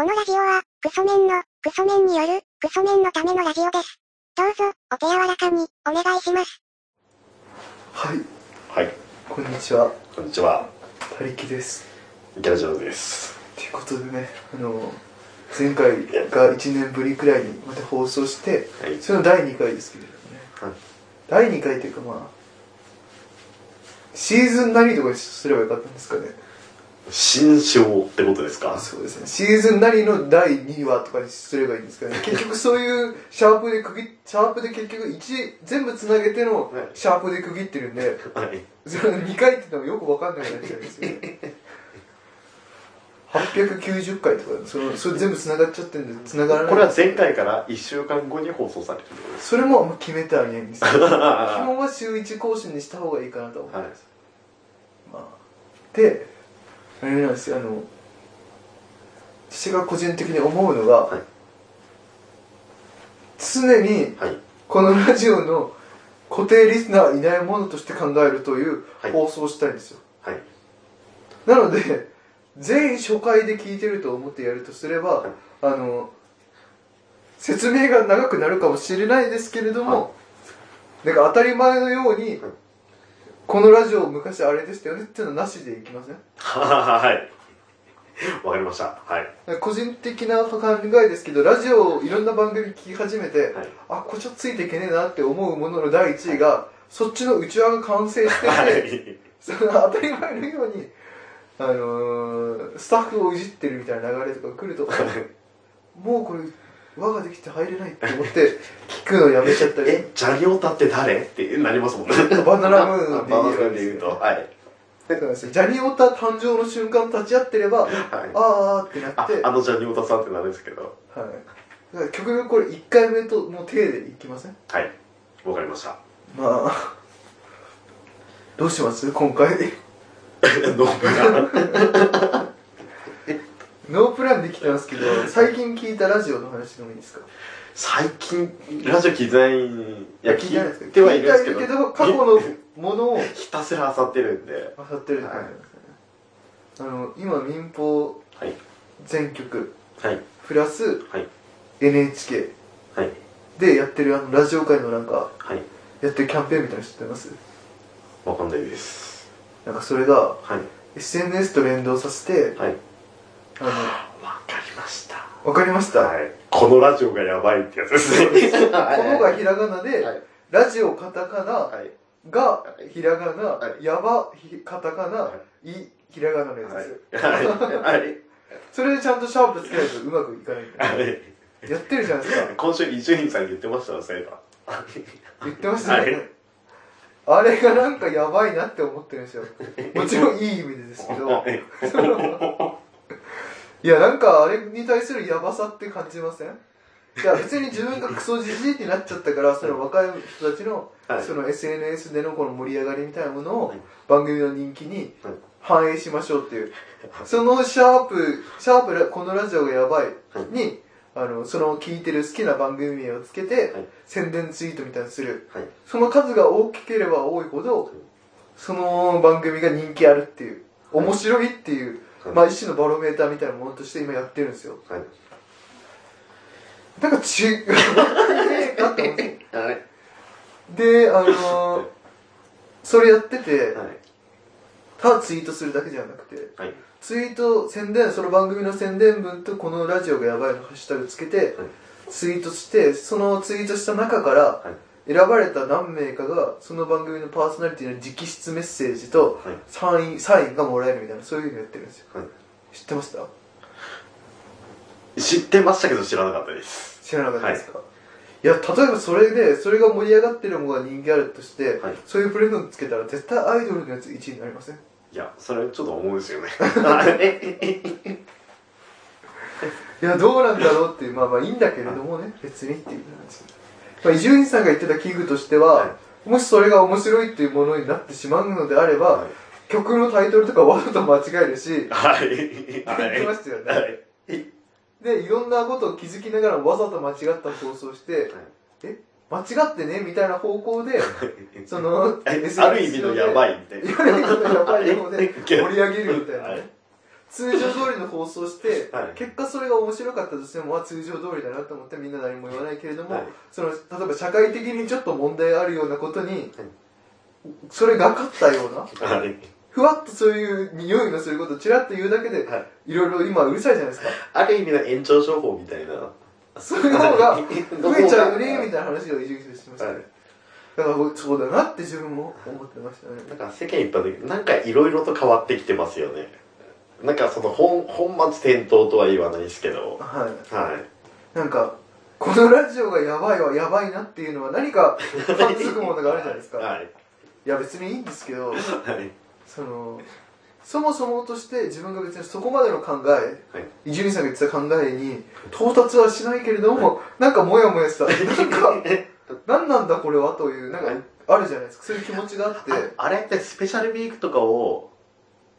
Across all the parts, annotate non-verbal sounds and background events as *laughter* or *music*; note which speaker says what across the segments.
Speaker 1: このラジオは、クソメンの、クソメンによる、クソメンのためのラジオです。どうぞ、お手柔らかに、お願いします。
Speaker 2: はい、
Speaker 3: はい、
Speaker 2: こんにちは。
Speaker 3: こんにちは。
Speaker 2: たりきです。
Speaker 3: ギャラジオです。
Speaker 2: ということでね、あの、前回が1年ぶりくらいにまた放送して、
Speaker 3: はい。
Speaker 2: それの第2回ですけれどもね。
Speaker 3: はい
Speaker 2: 第2回というかまあ、シーズン何とかにすればよかったんですかね。
Speaker 3: 新章ってことですか？
Speaker 2: そうですね。シーズン何の第2話とかにすればいいんですかね。*laughs* 結局そういうシャープで区切っ、シャープで結局1、全部つなげての
Speaker 3: はい
Speaker 2: シャープで区切ってるんで、
Speaker 3: はい。
Speaker 2: それ2回って言ってもよくわかんなくなっちゃうんですよね890回とかそのそれ全部繋がっちゃってるんで繋がらない
Speaker 3: これは前回から1週間後に放送される。
Speaker 2: それもあんま決めてはいないんですよ *laughs* 基
Speaker 3: は
Speaker 2: 本は週1更新にした方がいいかなと思うん
Speaker 3: い
Speaker 2: です、。まあ、であれなんですよあの私が個人的に思うのが、
Speaker 3: はい。
Speaker 2: 常に
Speaker 3: はい。
Speaker 2: このラジオの固定リスナーいないものとして考えるという
Speaker 3: はい。
Speaker 2: 放送をしたいんですよ、
Speaker 3: はい。
Speaker 2: なので全員初回で聞いてると思ってやるとすれば、
Speaker 3: はい。
Speaker 2: あの説明が長くなるかもしれないですけれども、なんか当たり前のように、
Speaker 3: はい
Speaker 2: このラジオ昔あれでしたよねっていうのはなしでいきません？
Speaker 3: はい。わかりました。はい。
Speaker 2: 個人的な考えですけどラジオをいろんな番組聞き始めて、
Speaker 3: はい。
Speaker 2: あこれちょっとついていけねえなって思うものの第1位が、そっちの内輪が完成してて、
Speaker 3: はい。*laughs*
Speaker 2: その当たり前のように、あのー、スタッフをいじってるみたいな流れとか来ると、もうこれ、輪ができて入れないって思って、聞くのやめちゃったり、
Speaker 3: え、ジャニオタって誰？ってなりますもんね。
Speaker 2: バナナムーンで言えばいい
Speaker 3: ムーンで言うと。はい。
Speaker 2: だからジャニオタ誕生の瞬間立ち会ってれば、
Speaker 3: はい。
Speaker 2: あーってな
Speaker 3: あ
Speaker 2: って、、
Speaker 3: あのジャニオタさんってなるんですけど。
Speaker 2: はい。極力これ1回目との体でいきません？
Speaker 3: はい。わかりました。
Speaker 2: まあ、どうします？今回。
Speaker 3: ノープラン。
Speaker 2: ノープランできてますけど、最近聞いたラジオの話でもいいですか？
Speaker 3: 最近、ラジオ聞いてない、いや、
Speaker 2: 聞いて
Speaker 3: はいるんですけど。
Speaker 2: けど過去のものを
Speaker 3: ひたすら漁ってるんで。
Speaker 2: 漁ってるって感じなんですね、あの今民放
Speaker 3: はい。
Speaker 2: 全局
Speaker 3: はい。
Speaker 2: プラス
Speaker 3: はい。
Speaker 2: NHK
Speaker 3: はい。
Speaker 2: でやってるあのラジオ界のなんか
Speaker 3: はい。
Speaker 2: やってるキャンペーンみたいなの知ってます？
Speaker 3: わかんないです。
Speaker 2: なんかそれが
Speaker 3: はい。
Speaker 2: SNS と連動させて
Speaker 3: はい。
Speaker 2: あ
Speaker 3: わかりました。
Speaker 2: のわかりました、
Speaker 3: はい。このラジオがやばいってやつですね。
Speaker 2: このがひらがなで、
Speaker 3: はい。
Speaker 2: ラジオカタカナ
Speaker 3: はい。
Speaker 2: がひらがな、
Speaker 3: はい
Speaker 2: やばひカタカナ、、
Speaker 3: はい
Speaker 2: ひらがなのやつですよ、
Speaker 3: はい。はい。
Speaker 2: それでちゃんとシャープつけないとうまくいかない
Speaker 3: はい。
Speaker 2: やってるじゃないですか
Speaker 3: 今週伊集院さん言ってましたよ、そういえば。
Speaker 2: 言ってましたよね、
Speaker 3: はい
Speaker 2: あれがなんかやばいなって思ってるんですよもちろんいい意味でですけど
Speaker 3: い
Speaker 2: やなんかあれに対するヤバさって感じません？いや別に自分がクソじじいってなっちゃったからその若い人たちの
Speaker 3: はい。
Speaker 2: その SNS でのこの盛り上がりみたいなものを
Speaker 3: はい。
Speaker 2: 番組の人気に
Speaker 3: はい。
Speaker 2: 反映しましょうっていう。そのシャープシャープラこのラジオがやばいにあのその聞いてる好きな番組名をつけて
Speaker 3: はい。
Speaker 2: 宣伝ツイートみたいにする。
Speaker 3: はい。
Speaker 2: その数が大きければ多いほどその番組が人気あるっていう。面白いっていう、
Speaker 3: はい
Speaker 2: まあ一種のバロメーターみたいなものとして今やってるんですよ
Speaker 3: はい。
Speaker 2: なんか違うねえかって思って
Speaker 3: はい。
Speaker 2: であのーそれやってて
Speaker 3: はい。
Speaker 2: ただツイートするだけじゃなくて
Speaker 3: はい。
Speaker 2: ツイート宣伝その番組の宣伝文とこのラジオがやばいのハッシュタグつけてツイートしてそのツイートした中から
Speaker 3: はい。
Speaker 2: 選ばれた何名かがその番組のパーソナリティの直筆メッセージと
Speaker 3: はい。
Speaker 2: サインサインがもらえるみたいなそういうのやってるんですよ
Speaker 3: はい。
Speaker 2: 知ってました？
Speaker 3: 知ってましたけど知らなかったです。
Speaker 2: 知らなかったですか、い、や例えばそれでそれが盛り上がってるのが人気あるとして、
Speaker 3: はい
Speaker 2: そういうプレゼントつけたら絶対アイドルのやつ1位になりません？
Speaker 3: いや、それちょっと思うんですよね。*laughs*
Speaker 2: いやどうなんだろうっていうまあまあいいんだけれどもね別にっていう話まあ伊集院さんが言ってた器具としては、
Speaker 3: は
Speaker 2: もしそれが面白いっていうものになってしまうのであれば、
Speaker 3: はい。
Speaker 2: 曲のタイトルとかわざと間違えるし
Speaker 3: はい。
Speaker 2: 言ってましたよね。
Speaker 3: はい。
Speaker 2: でいろんなことを気づきながらわざと間違った放送して、え？間違ってね？みたいな方向でその *laughs*
Speaker 3: ある意味のやば
Speaker 2: い
Speaker 3: いみたいな。
Speaker 2: ある意味のやばい方で
Speaker 3: は *laughs* い
Speaker 2: 盛り上げるみたいな通常通りの放送して、*laughs*
Speaker 3: はい。
Speaker 2: 結果それが面白かったとしても、まあ、通常通りだなと思ってみんな何も言わないけれども、
Speaker 3: はい。
Speaker 2: その例えば社会的にちょっと問題あるようなことに、それがかったような *laughs*
Speaker 3: はい。
Speaker 2: ふわっとそういう匂いのすることをちらっと言うだけで、
Speaker 3: はい。
Speaker 2: いろいろ今うるさいじゃないですか。
Speaker 3: ある意味の延長情報みたいな。
Speaker 2: そういう方が *laughs* 増えちゃうよねみ
Speaker 3: い
Speaker 2: たいな話を伊集院さんしてましたね、
Speaker 3: はい。
Speaker 2: だからそうだなって自分も思ってましたね。
Speaker 3: なんか世間一般的になんかいろいろと変わってきてますよねなんかその本本末転倒とは言わないですけど。
Speaker 2: はい。
Speaker 3: はい。
Speaker 2: なんかこのラジオがやばいわやばいなっていうのは何か感づくものがあるじゃないですか、
Speaker 3: はい。
Speaker 2: い。や別にいいんですけど
Speaker 3: はい。
Speaker 2: そのそもそもとして自分が別にそこまでの考え
Speaker 3: はい。
Speaker 2: 伊集院さんが言ってた考えに到達はしないけれども、なんかモヤモヤした。なんか *laughs* 何なんだこれはというなんかあるじゃないですか。そういう気持ちがあって。
Speaker 3: ああれってスペシャルウィークとかを、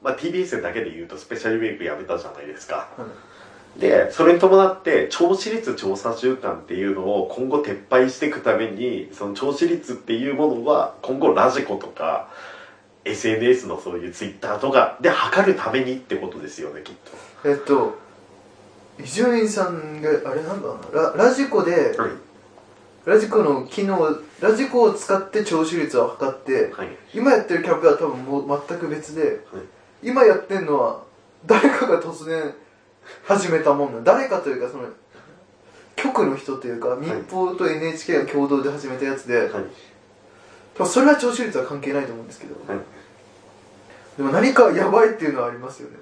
Speaker 3: まあ、TBS だけで言うとスペシャルウィークやめたじゃないですか。でそれに伴って聴取率調査週間っていうのを今後撤廃していくためにその聴取率っていうものは今後ラジコとか SNS のそういうツイッターとかで測るためにってことですよねきっ
Speaker 2: えっと伊集院さんがあれなんだろうな。ララジコで
Speaker 3: とはい。
Speaker 2: ラジコの機能ラジコを使って聴取率を測って
Speaker 3: はい。
Speaker 2: 今やってるキャンペーンは多分もう全く別で、今やってるのは誰かが突然始めたもんな。誰かというかその局の人というか民放と NHK が共同で始めたやつで、
Speaker 3: はい。
Speaker 2: 多分それは聴取率は関係ないと思うんですけど、
Speaker 3: はい。
Speaker 2: でも何かやばいっていうのはありますよね。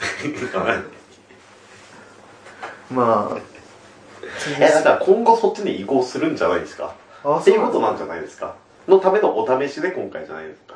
Speaker 2: *laughs* まあ
Speaker 3: えだから今後そっちに移行するんじゃないですか？
Speaker 2: あ
Speaker 3: っていうことなんじ
Speaker 2: ゃ
Speaker 3: ゃないですか？のためのお試しで今回じゃないですか？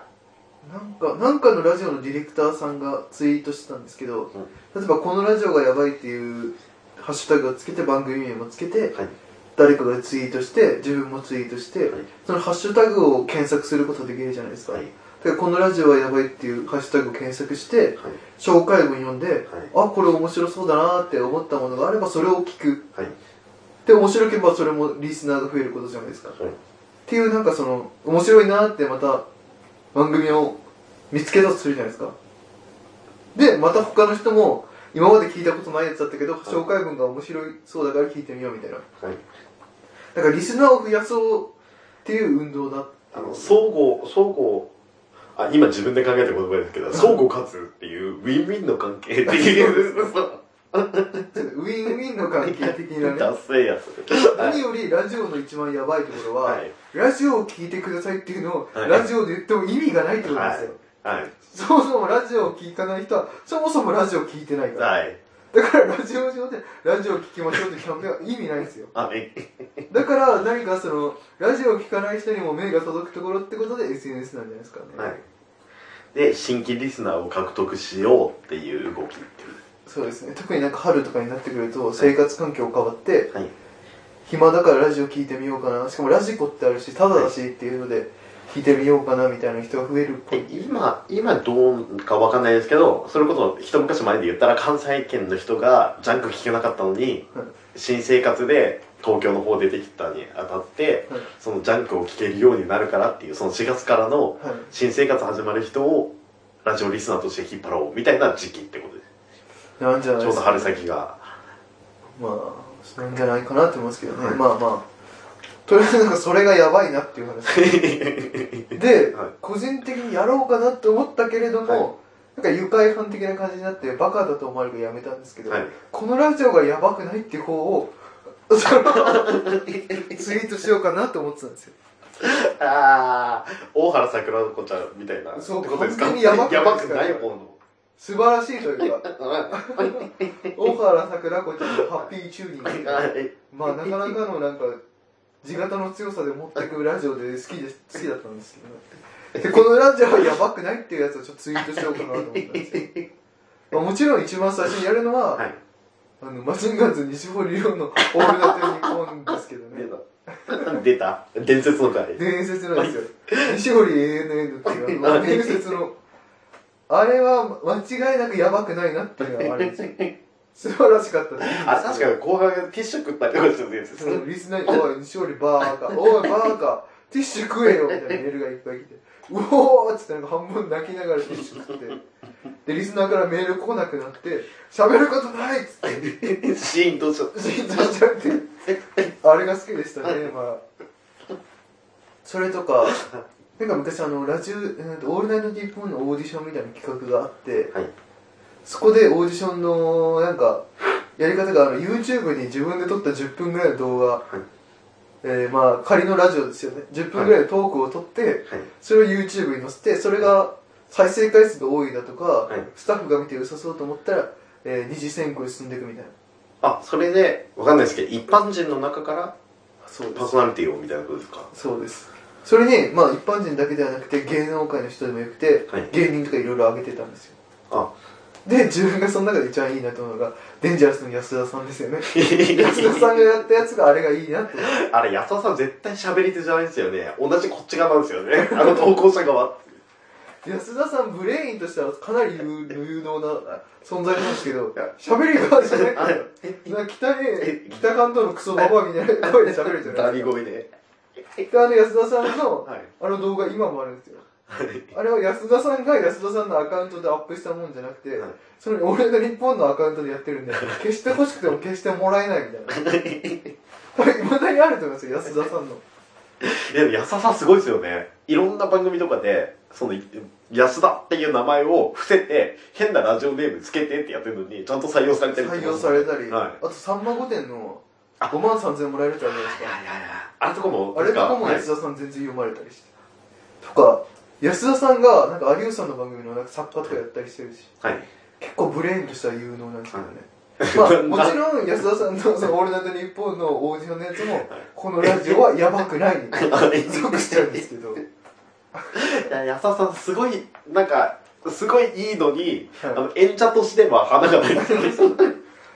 Speaker 2: なんかなんかのラジオのディレクターさんがツイートしてたんですけど、例えばこのラジオがやばいっていうハッシュタグをつけて番組名もつけて、
Speaker 3: はい。
Speaker 2: 誰かがツイートして自分もツイートして、
Speaker 3: はい。
Speaker 2: そのハッシュタグを検索することできるじゃないですか、
Speaker 3: はい。
Speaker 2: でこのラジオはやばいっていうハッシュタグを検索して
Speaker 3: はい。
Speaker 2: 紹介文読んで、あこれ面白そうだなって思ったものがあればそれを聞く。
Speaker 3: はい。
Speaker 2: で面白ければそれもリスナーが増えることじゃないですか、
Speaker 3: はい。
Speaker 2: っていうなんかその面白いなってまた番組を見つけたとするじゃないですか。でまた他の人も今まで聞いたことないやつだったけど、紹介文が面白いそうだから聞いてみようみたいな。
Speaker 3: はい。
Speaker 2: だからリスナーを増やそうっていう運動だ。
Speaker 3: あの相互相互あ今自分で考えた言葉ですけど相互勝つっていうウィンウィンの関係っていう *laughs*
Speaker 2: ウィンウィンの関係的なね。*laughs*
Speaker 3: ダッセいやつ
Speaker 2: 何よりラジオの一番やばいところは、
Speaker 3: はい。
Speaker 2: ラジオを聞いてくださいっていうのを、
Speaker 3: はい。
Speaker 2: ラジオで言っても意味がないってことですよ、
Speaker 3: はい。
Speaker 2: そもそもラジオを聞かない人はそもそもラジオを聞いてないから、
Speaker 3: はい。
Speaker 2: だからラジオ上でラジオを聞きましょうってキャンペーンは意味ないんですよ。
Speaker 3: はい
Speaker 2: だから何かそのラジオを聞かない人にも目が届くところってことで SNS なんじゃないですかね、
Speaker 3: はい。で新規リスナーを獲得しようっていう動きっていう
Speaker 2: そうですね。特になんか春とかになってくると生活環境変わって、
Speaker 3: はい。
Speaker 2: 暇だからラジオ聞いてみようかな。しかもラジコってあるしタダだしっていうので聞いてみようかなみたいな人が増えるっぽい。
Speaker 3: 今今どうかわかんないですけどそれこそ一昔前で言ったら関西圏の人がジャンク聞けなかったのに
Speaker 2: はい。
Speaker 3: 新生活で東京の方出てきたにあたって
Speaker 2: はい。
Speaker 3: そのジャンクを聞けるようになるからっていうその4月からの
Speaker 2: はい。
Speaker 3: 新生活始まる人をラジオリスナーとして引っ張ろうみたいな時期ってこと
Speaker 2: なんじゃない
Speaker 3: ちょうど春先が。
Speaker 2: まあなんじゃないかなって思いますけどね、
Speaker 3: はい。
Speaker 2: まあまあ。とりあえずなんかそれがやばいなっていう話。*laughs* で、
Speaker 3: はい。
Speaker 2: 個人的にやろうかなって思ったけれども、
Speaker 3: はい。
Speaker 2: なんか愉快犯的な感じになってバカだと思われるからやめたんですけど、
Speaker 3: はい。
Speaker 2: このラジオがやばくないっていう方を *laughs* ツイートしようかなって思ってたんですよ。
Speaker 3: ああ大原桜子ちゃんみたいな
Speaker 2: そう
Speaker 3: ってことですか？
Speaker 2: 完全にやばくない
Speaker 3: やばくない方の
Speaker 2: 素晴らしいというか。大原桜子ちゃんのハッピーチューニング。まあなかなかのなんか地型の強さで持ってくラジオで好きで好きだったんですけど。*laughs* でこのラジオはやばくないっていうやつをちょっとツイートしようかなと思ったんです。よ、まあ、もちろん一番最初にやるのは、
Speaker 3: はい。
Speaker 2: あのマシンガンズ西堀亮の「オールナイトニッポン」ですけどね。
Speaker 3: 出た。出た。伝説の回。
Speaker 2: 伝説なんですよ。西堀 ANN っていうあの *laughs* 伝説のあれは間違いなくやばくないなっていうのはあるんですよ。*laughs* 素晴らしかったです。
Speaker 3: あれ確かに後半ティッシュ食ったりとかしてるやつです
Speaker 2: そのリスナーに「おい西堀バーカおいバーカティッシュ食えよみたいなメールがいっぱい来て、うおーっつってなんか半分泣きながらティッシュ食って、で、リスナーからメール来なくなって、喋ることないっつって、
Speaker 3: シーンとしちゃっ
Speaker 2: シーンとしちゃって、あれが好きでしたね、まあ。それとか、なんか昔あの、ラジオ、えーとオールナイトニッポンのオーディションみたいな企画があって、
Speaker 3: はい
Speaker 2: そこでオーディションの、なんか、やり方があの、YouTube に自分で撮った10分ぐらいの動画、えーまあ、仮のラジオですよね。10分ぐらいのトークを撮って、
Speaker 3: はい
Speaker 2: それを YouTube に載せて、それが再生回数が多いだとか、
Speaker 3: はい
Speaker 2: スタッフが見て良さそうと思ったら、えー二次選考に進んでいくみたいな。
Speaker 3: あそれでわかんないですけど一般人の中からパー。ソナリティをみたいなことですか？
Speaker 2: そうです。それに、まあ一般人だけではなくて芸能界の人でもよくて、
Speaker 3: はい。
Speaker 2: 芸人とかいろいろ上げてたんですよ。
Speaker 3: あ。
Speaker 2: で、自分がその中で一番いいなと思うのが、デンジャラスの安田さんですよね。*laughs* 安田さんがやったやつがあれがいいなって。
Speaker 3: あれ安田さん絶対喋り手じゃないですよね。同じこっち側なんですよね。あの投稿者側。
Speaker 2: 安田さんブレインとしてはかなり有有能な存在なんですけど、喋り側じゃなくて、*laughs* なんか北ね、北関東のクソババアみたいな声で喋るじゃない
Speaker 3: ダ
Speaker 2: ですか。*laughs*
Speaker 3: ミ声で
Speaker 2: で、あの安田さんの、
Speaker 3: はい
Speaker 2: あの動画今もあるんですよ。あれは安田さんが安田さんのアカウントでアップしたもんじゃなくて、
Speaker 3: はい
Speaker 2: それ俺が日本のアカウントでやってるんで、*laughs* 消してほしくても消してもらえないみたいな。*laughs* これ未だにあると思いますよ、安田さんの。
Speaker 3: いや安田さんすごいですよねいろんな番組とかでその安田っていう名前を伏せて変なラジオネームつけてってやってるのにちゃんと採用されてるって
Speaker 2: 採用されたり、
Speaker 3: はい
Speaker 2: あとさんま御殿の
Speaker 3: あ
Speaker 2: 5万3000円もらえるってあるじゃないですか？
Speaker 3: あれとかも
Speaker 2: あれとかも
Speaker 3: はい
Speaker 2: 安田さん全然読まれたりして。とか、安田さんが、なんか有吉さんの番組のなんか作家とかやったりしてるし、
Speaker 3: はい
Speaker 2: 結構ブレインとしては有能なんですけどね。*laughs* まあ、もちろん安田さんのそのオールナイトニッポンのオーディションのやつも、このラジオはやばくないに *laughs* 属しちゃうんですけど。
Speaker 3: いや安田さんすごいなんかすごいいいのに、
Speaker 2: はい
Speaker 3: あの演者としては花がない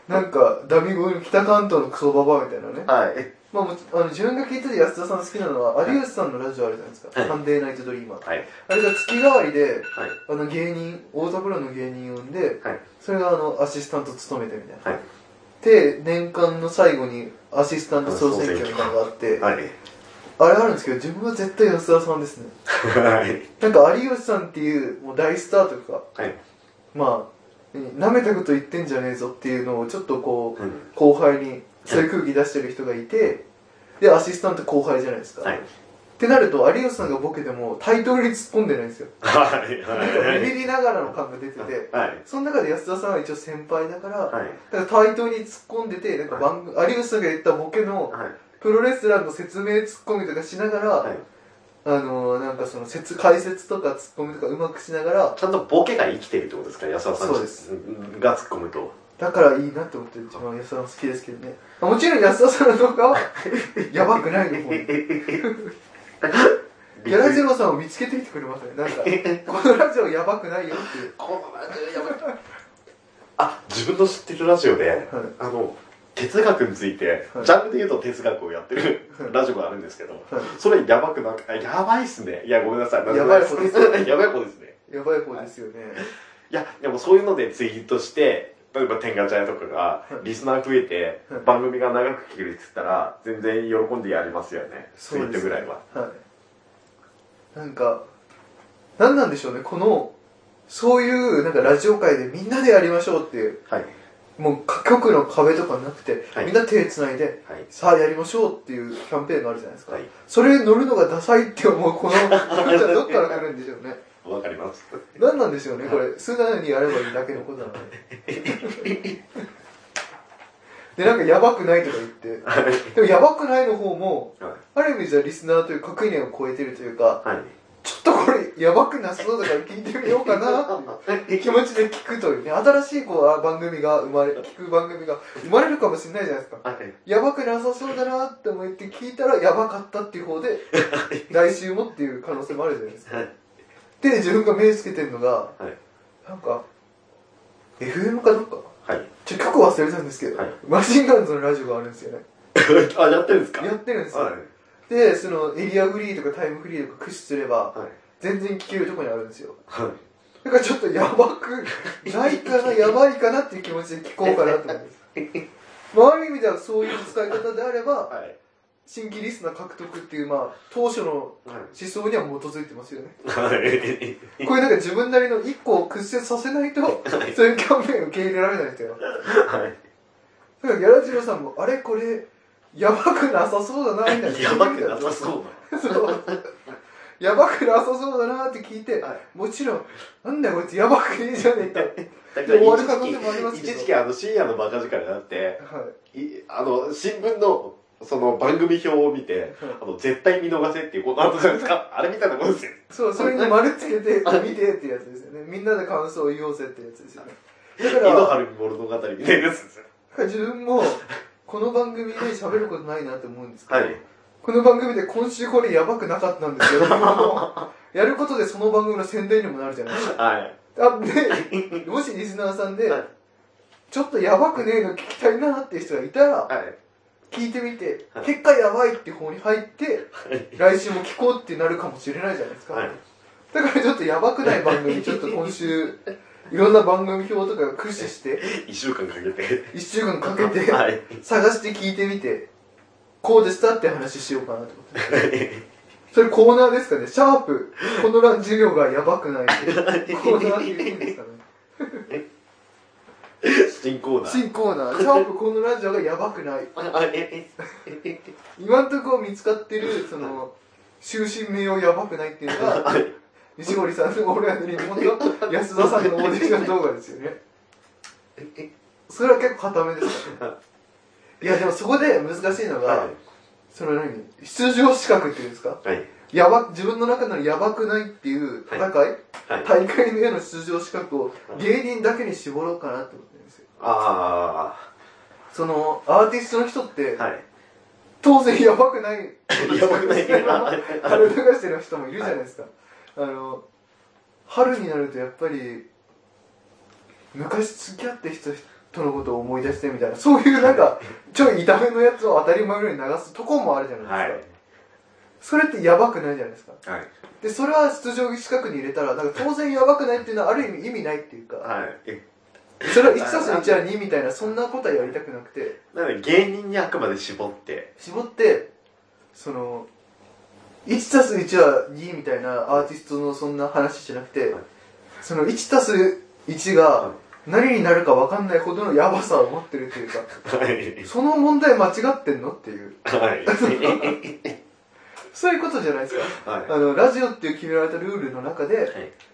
Speaker 2: なんか、ダミ声の北関東のクソババアみたいなね。
Speaker 3: はい
Speaker 2: まああの、自分が聞いてて安田さん好きなのは、有吉さんのラジオあるじゃないですか。
Speaker 3: はい
Speaker 2: サンデーナイトドリーマー。
Speaker 3: はい
Speaker 2: あれが月替わりで、
Speaker 3: はい
Speaker 2: あの芸人、太田プロの芸人呼んで、
Speaker 3: はい
Speaker 2: それがあの、アシスタント務めてみたいな。
Speaker 3: はい
Speaker 2: で、年間の最後にアシスタント総選挙みたいなのがあって、
Speaker 3: はい
Speaker 2: あれあるんですけど、自分は絶対安田さんですね。*laughs*
Speaker 3: はい
Speaker 2: なんか有吉さんっていう、もう大スターとか、
Speaker 3: はい
Speaker 2: まあ、舐めたこと言ってんじゃねえぞっていうのをちょっとこう、
Speaker 3: うん。
Speaker 2: 後輩にそういう空気出してる人がいて、で、アシスタント後輩じゃないですか。
Speaker 3: はい。
Speaker 2: ってなると、有吉さんがボケてもタイトルに突っ込んでないんですよ。
Speaker 3: はい
Speaker 2: なんかビビりながらの感が出てて、
Speaker 3: はい。
Speaker 2: その中で安田さんは一応先輩だから、
Speaker 3: はい。
Speaker 2: だから対等に突っ込んでて、なんか番組、有吉さんが言ったボケの
Speaker 3: はい。
Speaker 2: プロレスラーの説明ツッコミとかしながら、
Speaker 3: はい
Speaker 2: あのー、なんかその説、解説とかツッコミとかうまくしながら、
Speaker 3: ちゃんとボケが生きてるってことですか安田さん
Speaker 2: そうです
Speaker 3: んが突っ込むと
Speaker 2: だからいいなって思って一番安田さん好きですけどね。もちろん安田さんの動画は、*laughs* やばくないの方に。ギャラジローさんを見つけてきてくれますね。なんか、このラジオやばくないよっていう。*laughs*
Speaker 3: このラジオやばいあ自分の知ってるラジオで、あの哲学について、
Speaker 2: はい。
Speaker 3: ジャンルで言うと哲学をやってる
Speaker 2: はい。
Speaker 3: ラジオがあるんですけど、
Speaker 2: はい。
Speaker 3: それやばくなくあやばいっすね。いやごめんなさい。
Speaker 2: やばい方ですよ *laughs*
Speaker 3: やばい方ですね。
Speaker 2: やばい方ですよね。
Speaker 3: い。やでもそういうのでツイートして例えば天下茶屋とかが
Speaker 2: はい。
Speaker 3: リスナー増えて
Speaker 2: はい。
Speaker 3: 番組が長く聞けるって言ったら全然喜んでやりますよね。ツイートぐらいは。
Speaker 2: はい。なんか、なんなんでしょうね、この、そういう、なんかラジオ界でみんなでやりましょうっていう、
Speaker 3: はい
Speaker 2: もう各局の壁とかなくて、
Speaker 3: はい
Speaker 2: みんな手つないで、
Speaker 3: はい
Speaker 2: さあやりましょうっていうキャンペーンがあるじゃないですか。
Speaker 3: はい
Speaker 2: それに乗るのがダサいって思うこの空気はどっから来るんでしょうね。
Speaker 3: わかります
Speaker 2: 何なんでしょうね、これ。素直にやればいいだけのことなのに。で、なんかやばくないとか言って。でもやばくないの方も、
Speaker 3: はい
Speaker 2: ある意味じゃリスナーという垣根を越えてるというか、
Speaker 3: はい
Speaker 2: ちょっとこれやばくなそうだから聞いてみようかな。っていう気持ちで聞くというね、新しいこう番組が生まれ、聞く番組が生まれるかもしれないじゃないですか。
Speaker 3: はい。
Speaker 2: やばくなさそうだなって思って聞いたらやばかったっていう方で、*laughs* 来週もっていう可能性もあるじゃないですか。
Speaker 3: はい。
Speaker 2: で、自分が目つけてるのが、
Speaker 3: はい。
Speaker 2: なんか、FM かどっか。
Speaker 3: はい。
Speaker 2: ちょ、曲忘れたんですけど、
Speaker 3: はい。
Speaker 2: マシンガンズのラジオがあるんですよね。*laughs*
Speaker 3: あやってるんですか？
Speaker 2: やってるんですよ。
Speaker 3: はい
Speaker 2: で、そのエリアフリーとかタイムフリーとか駆使すれば、
Speaker 3: はい
Speaker 2: 全然聞けるとこにあるんですよ。
Speaker 3: はい
Speaker 2: だからちょっとやばくないかな、やばいかなっていう気持ちで聞こうかなと思います。*laughs* まあ、ある意味ではそういう使い方であれば、
Speaker 3: はい
Speaker 2: 新規リスナー獲得っていう、まあ、当初の思想には基づいてますよね。
Speaker 3: はい。
Speaker 2: これなんか自分なりの一個を屈折させないと、そういうキャンペーン受け入れられないんですよ。
Speaker 3: はい。
Speaker 2: だからギャラジロさんも、あれこれ、*laughs* やばくなさそうだな、みたいな。
Speaker 3: やばくなさそう
Speaker 2: そう。やばくなさそうだなって聞いて、
Speaker 3: は
Speaker 2: もちろん、なんだよこいつやばくねえじゃねえか。終わる可能性もありますけど
Speaker 3: 一時期あの深夜のバカ力になって、
Speaker 2: はい。
Speaker 3: いあの、新聞の、その番組表を見て、あの、絶対見逃せっていうことあったじゃないですか。*laughs* あれみたいなもんですよ。
Speaker 2: そう、それに丸つけて、見てってやつですよね。みんなで感想を言おうぜってやつですよね。だか
Speaker 3: 井戸
Speaker 2: ら、
Speaker 3: 春物語みたいなやつですよ。
Speaker 2: 自分も、この番組で喋ることないなって思うんですけど、
Speaker 3: はい。
Speaker 2: この番組で今週これやばくなかったんですけど、*laughs* やることでその番組の宣伝にもなるじゃないですか。
Speaker 3: はい。
Speaker 2: あで、もしリスナーさんで
Speaker 3: はい、
Speaker 2: ちょっとやばくねえの聞きたいなっていう人がいたら、
Speaker 3: はい。
Speaker 2: 聞いてみて
Speaker 3: はい、
Speaker 2: 結果やばいって方に入って、
Speaker 3: はい。
Speaker 2: 来週も聞こうってなるかもしれないじゃないですか。
Speaker 3: はい。
Speaker 2: だからちょっとやばくない番組、ちょっと今週、*laughs* いろんな番組表とかを駆使して、
Speaker 3: 一週間かけて。
Speaker 2: 一週間かけて、
Speaker 3: はい。
Speaker 2: 探して聞いてみて、こうでしたって話しようかなと思って。*laughs* それコーナーですかねシャープ、このラジオがやばくないって。コーナーって言うんですかね
Speaker 3: 新コーナー。
Speaker 2: 新コーナー、シャープこのラジオがやばくない。
Speaker 3: はい。
Speaker 2: 今んところ見つかってる、その、終身名誉やばくないっていうのが、
Speaker 3: はい。
Speaker 2: 西森さんの俺らのリモート、安田さんのオーディション動画ですよね。それは結構固めですかね。いや、でもそこで難しいのが、
Speaker 3: はい。
Speaker 2: その何？出場資格っていうんですか？
Speaker 3: はい。
Speaker 2: やば、自分の中のやばくないっていう戦い、
Speaker 3: はい。
Speaker 2: 大会への出場資格を芸人だけに絞ろうかなって思ってるんですよ。
Speaker 3: あ
Speaker 2: その、アーティストの人って、
Speaker 3: あ。はい。
Speaker 2: 当然やばくない。*laughs*
Speaker 3: やばくない
Speaker 2: あれ流してる人もいるじゃないですか。あの、春になるとやっぱり、昔付き合って人とのことを思い出してみたいな、そういうなんか、ちょい痛めのやつを当たり前のように流すとこもあるじゃないですか。
Speaker 3: はい。
Speaker 2: それってやばくないじゃないですか。
Speaker 3: はい。
Speaker 2: で、それは出場資格に入れたら、なんか当然やばくないっていうのはある意味意味ないっていうか、
Speaker 3: はい。
Speaker 2: それは1たす1は2みたいな、そんなことはやりたくなくて、
Speaker 3: なので芸人にあくまで絞って、
Speaker 2: 絞って、その、1たす1は2みたいなアーティストのそんな話じゃなくて
Speaker 3: はい、
Speaker 2: その1たす1が何になるか分かんないほどのヤバさを持ってるっていうか、
Speaker 3: はい。
Speaker 2: その問題間違ってんのっていう、
Speaker 3: はい。*laughs*
Speaker 2: そういうことじゃないですか。
Speaker 3: はい。
Speaker 2: あの、ラジオっていう決められたルールの中で、
Speaker 3: はい。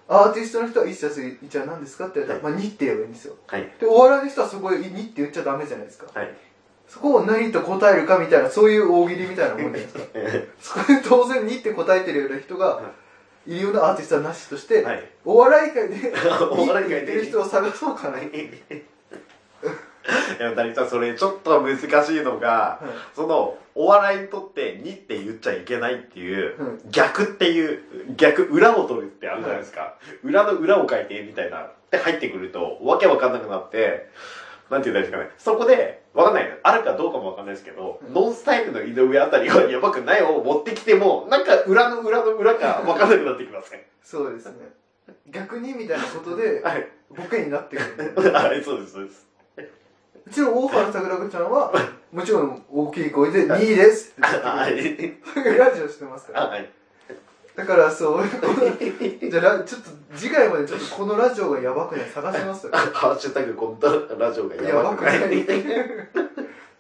Speaker 2: アーティストの人は1たす1は何ですかって言われたら、まあ2って言えばいいんですよ。
Speaker 3: はい。
Speaker 2: で、お笑いの人はそこで2って言っちゃダメじゃないですか。
Speaker 3: はい。
Speaker 2: そこを何と答えるかみたいな、そういう大喜利みたいなもんじゃないですか。*laughs* そこで当然2って答えてるような人が、いるようなアーティストはなしとして、
Speaker 3: はい。
Speaker 2: お笑い界で、*laughs*
Speaker 3: お笑い界で
Speaker 2: 2って言ってる人を探そうかな。はい。
Speaker 3: いや、谷さん、それちょっと難しいのが、その、お笑いにとって2って言っちゃいけないっていう、
Speaker 2: うん
Speaker 3: 逆っていう、逆、裏を取るってあるじゃないですか。裏の裏を書いてみたいな、って入ってくると、わけわかんなくなって、なんて言うんですかね。そこで、わかんない。あるかどうかもわかんないですけど、
Speaker 2: うん
Speaker 3: ノンスタイルの井上あたりがやばくないを持ってきても、なんか裏の裏の裏かわかんなくなってきますね。
Speaker 2: そうですね。逆にみたいなことで、*laughs*
Speaker 3: はい。
Speaker 2: ボケになってくる。*laughs*
Speaker 3: はい、そうです、そうです。
Speaker 2: うちの大原桜子ちゃんは、*laughs* もちろん大きい声で2位ですって言ってラジオしてますから。
Speaker 3: はい。
Speaker 2: だからそう、こ *laughs* のじゃあラちょっと次回までちょっとこのラジオがやばくない？探しますよ。*laughs*
Speaker 3: ハッシュタグ、こんなラジオがや
Speaker 2: やばくな
Speaker 3: い？*laughs*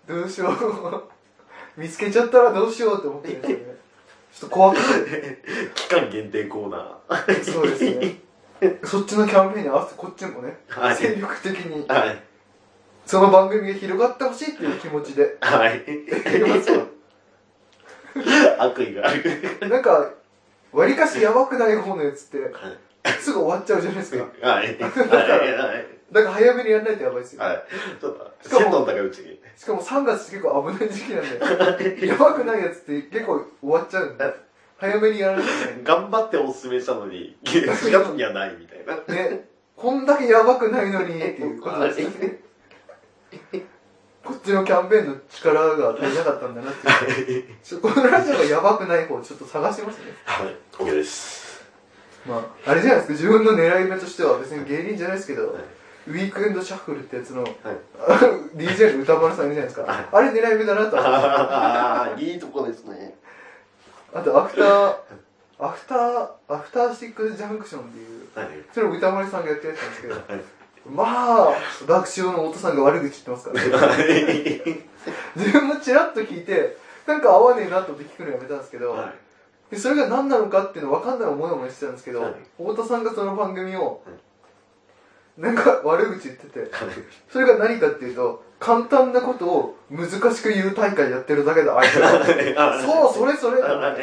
Speaker 2: どうしよう。見つけちゃったらどうしようって思ってるんですよね。ちょっと怖くて。
Speaker 3: 期間限定コーナー。
Speaker 2: そうですね。そっちのキャンペーンに合わせてこっちもね、
Speaker 3: はい
Speaker 2: 精力的に
Speaker 3: はい。
Speaker 2: その番組が広がってほしいっていう気持ちで
Speaker 3: はい。
Speaker 2: やりますよ。
Speaker 3: 悪意がある。
Speaker 2: なんか、わりかしやばくない方のやつって、
Speaker 3: はい。
Speaker 2: すぐ終わっちゃうじゃないですか。
Speaker 3: はい。はい。はい。
Speaker 2: だから早めにやらないとやばいですよ。
Speaker 3: はい。ちょっと、鮮度の高いうちに。
Speaker 2: しかも3月って結構危ない時期なんで、やばくないやつって結構終わっちゃうんで、早めにやらないといけない。
Speaker 3: 頑張っておすすめしたのに、4月にはないみたいな。
Speaker 2: ね、こんだけやばくないのにっていうことですよね。*laughs* こっちのキャンペーンの力が足りなかったんだなっていう。ちょこのラジオがやばくない方ちょっと探しますね。
Speaker 3: はい。OK です。
Speaker 2: まあ、あれじゃないですか、自分の狙い目としては別に芸人じゃないですけど、ウィークエンドシャッフルってやつの、*laughs* DJ の歌丸さんいるじゃないですか。
Speaker 3: はい
Speaker 2: あれ狙い目だなと思って。
Speaker 3: ああ、いいとこですね。
Speaker 2: あと、アフター、アフター、アフターシックスジャンクションっていう、
Speaker 3: はい。
Speaker 2: それも歌丸さんがやってるやつなんですけど、
Speaker 3: はい
Speaker 2: まあ、爆笑の音さんが悪口言ってますからね。自分もチラッと聞いて、なんか合わねえなと思って聞くのやめたんですけど、
Speaker 3: はい
Speaker 2: でそれが何なのかっていうの分かんない思いもしてたんですけど、
Speaker 3: はい
Speaker 2: 太田さんがその番組を、なんか悪口言ってて、それが何かっていうと、簡単なことを難しく言う大会やってるだけだ、あいつ *laughs* は。そう、それそれだから、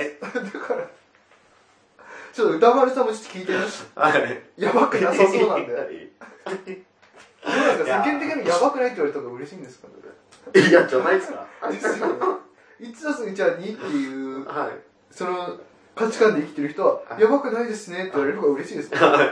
Speaker 2: ちょっと歌丸さんもちょっと聞いてみまし
Speaker 3: はい。
Speaker 2: やばくなさそうなんで。どう
Speaker 3: はい
Speaker 2: なんですか？世間的にやばくない？って言われた方が嬉しいんですか？
Speaker 3: いや、じゃないですか。
Speaker 2: ですよね。1たす1は2っていう、
Speaker 3: はい。
Speaker 2: その価値観で生きてる人は、
Speaker 3: はい
Speaker 2: やばくないですねって言われる方が嬉しいですか
Speaker 3: はい。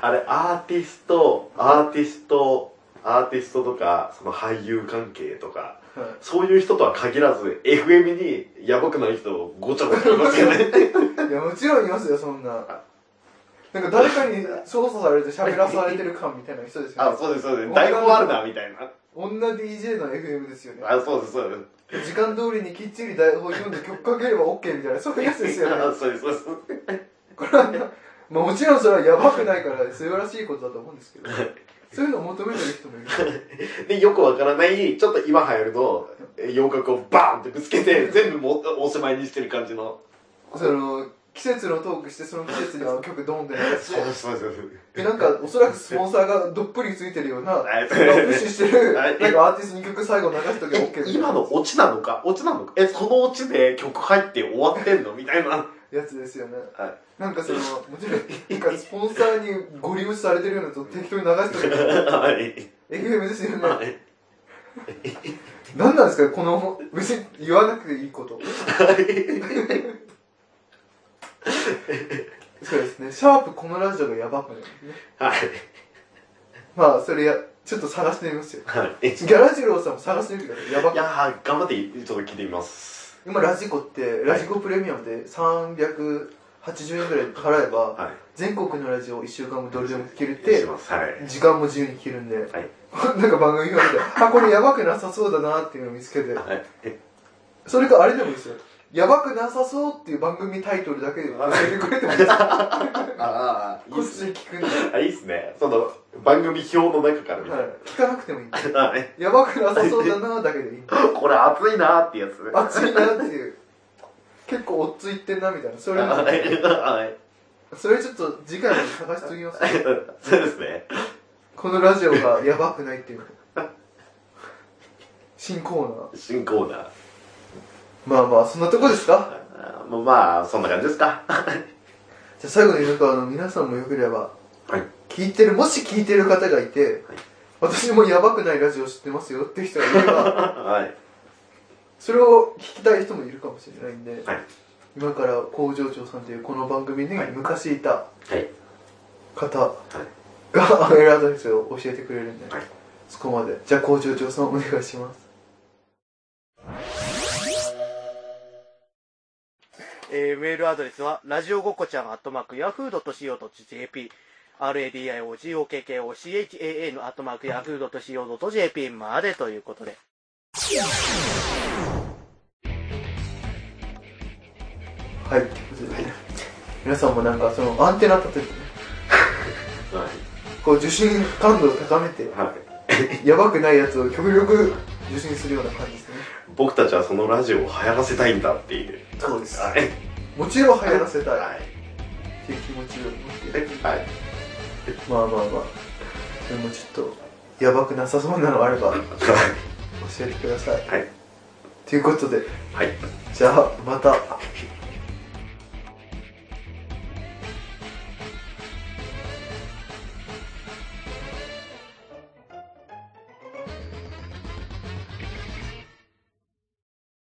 Speaker 3: あれ、アーティスト、アーティスト、アーティストとか、その俳優関係とか、
Speaker 2: はい
Speaker 3: そういう人とは限らず、FM にやばくない人ごちゃごちゃいますよね。*laughs*
Speaker 2: いや、もちろんいますよ、そんな。なんか誰かに操作されて喋らされてる感みたいな人ですよ
Speaker 3: あ、
Speaker 2: ね。
Speaker 3: そうです、そうです。台本あるな、みたいな。
Speaker 2: 女 DJ の FM ですよね。
Speaker 3: あ、そうです、そうです。
Speaker 2: 時間通りにきっちり台本読んで曲かければ OK みたいな、そういうやつですよね。*laughs*
Speaker 3: あそうです、そうです。
Speaker 2: これはな、まあもちろんそれはやばくないから素晴らしいことだと思うんですけど、*laughs* そういうのを求めてる人もいる。
Speaker 3: で、よくわからない、ちょっと今流行るの、え洋楽をバーンってぶつけて、全部もおしまいにしてる感じの。
Speaker 2: その、季節のトークして、その季節に合う曲ドンって流して、
Speaker 3: です、そうです。
Speaker 2: で、なんか、おそらくスポンサーがどっぷりついてるような、
Speaker 3: はい
Speaker 2: プッシュしてる、*laughs*
Speaker 3: はい
Speaker 2: なんかアーティストに曲最後流すとき OK みたいな
Speaker 3: え今のオチなのか？オチなのか？え、そのオチで曲入って終わってんの？みたいな。
Speaker 2: やつですよね。
Speaker 3: はい。
Speaker 2: なんかその、もちろん、なんかスポンサーにご利用しされてるようなやつを適当に流してる *laughs*
Speaker 3: はい。
Speaker 2: FM ですよね。
Speaker 3: はい。
Speaker 2: 何なんですか？この、別に言わなくていいこと。*laughs* そうですね。シャープこのラジオがやばくないですね。
Speaker 3: はい。
Speaker 2: まあ、それや、ちょっと探してみますよ。
Speaker 3: はい。い
Speaker 2: ギャラジローさんも探してみてください。やばく
Speaker 3: やー、頑張ってちょっと聞いてみます。
Speaker 2: 今ラジコって、ラジコプレミアムで380円ぐらい払えば、
Speaker 3: はい。
Speaker 2: 全国のラジオを1週間もどれでも聞けるっ
Speaker 3: してます。はい。
Speaker 2: 時間も自由に聞けるんで、
Speaker 3: はい。*laughs*
Speaker 2: なんか番組が見て、あ、これやばくなさそうだなっていうのを見つけて、
Speaker 3: はい。
Speaker 2: それかあれでもいいですよ。やばくなさそうっていう番組タイトルだけで教えてくれてもいいですよ。
Speaker 3: ああ、い
Speaker 2: こっち聞くんで。
Speaker 3: あ、いいっすね。その、番組表の中から。
Speaker 2: 聞かなくてもいい。やばくなさそうだなだけでいい。
Speaker 3: これ熱いなーってやつね。
Speaker 2: 熱いなっていう。結構おっついってんなみたいな。それ、
Speaker 3: はい。はい。
Speaker 2: それちょっと次回まで探しときます。
Speaker 3: そうですね。
Speaker 2: このラジオがやばくないっていうの。新コーナー。
Speaker 3: 新コーナー。
Speaker 2: まあまあ、そんなとこですか？
Speaker 3: あまあ、そんな感じですか。*laughs*
Speaker 2: じゃあ最後になんかあの皆さんもよければ、
Speaker 3: はい。
Speaker 2: 聞いてる、もし聞いてる方がいて、私もやばくないラジオ知ってますよっていう人がいれば、*laughs*
Speaker 3: はい。
Speaker 2: それを聞きたい人もいるかもしれないんで、
Speaker 3: はい。
Speaker 2: 今から工場長さんというこの番組に
Speaker 3: はい
Speaker 2: 昔いた
Speaker 3: はい。
Speaker 2: 方
Speaker 3: はい。
Speaker 2: が *laughs* メールアドレスを教えてくれるんで、
Speaker 3: はい
Speaker 2: そこまで。じゃあ工場長さんお願いします。
Speaker 4: えーメールアドレスは、ラジオごっこちゃん、アットマーク、ヤフー .co.jp、radiogokochan、アットマーク、ヤフー .co.jp までということで。
Speaker 2: はい、ということで、皆さんもなんかそのアンテナ立ててね、
Speaker 3: はい。
Speaker 2: こう受信感度を高めて、
Speaker 3: はい。
Speaker 2: やばくないやつを極力受信するような感じですね。
Speaker 3: 僕たちはそのラジオを流行らせたいんだっていう。
Speaker 2: そうです。
Speaker 3: はい。
Speaker 2: もちろん流行らせたい。
Speaker 3: はい。
Speaker 2: っていう気持ちを持って、
Speaker 3: はい。
Speaker 2: まあまあまあ、でもちょっと、やばくなさそうなのあれば、*laughs* 教えてください。
Speaker 3: はい。
Speaker 2: ということで、
Speaker 3: はい。
Speaker 2: じゃあ、また。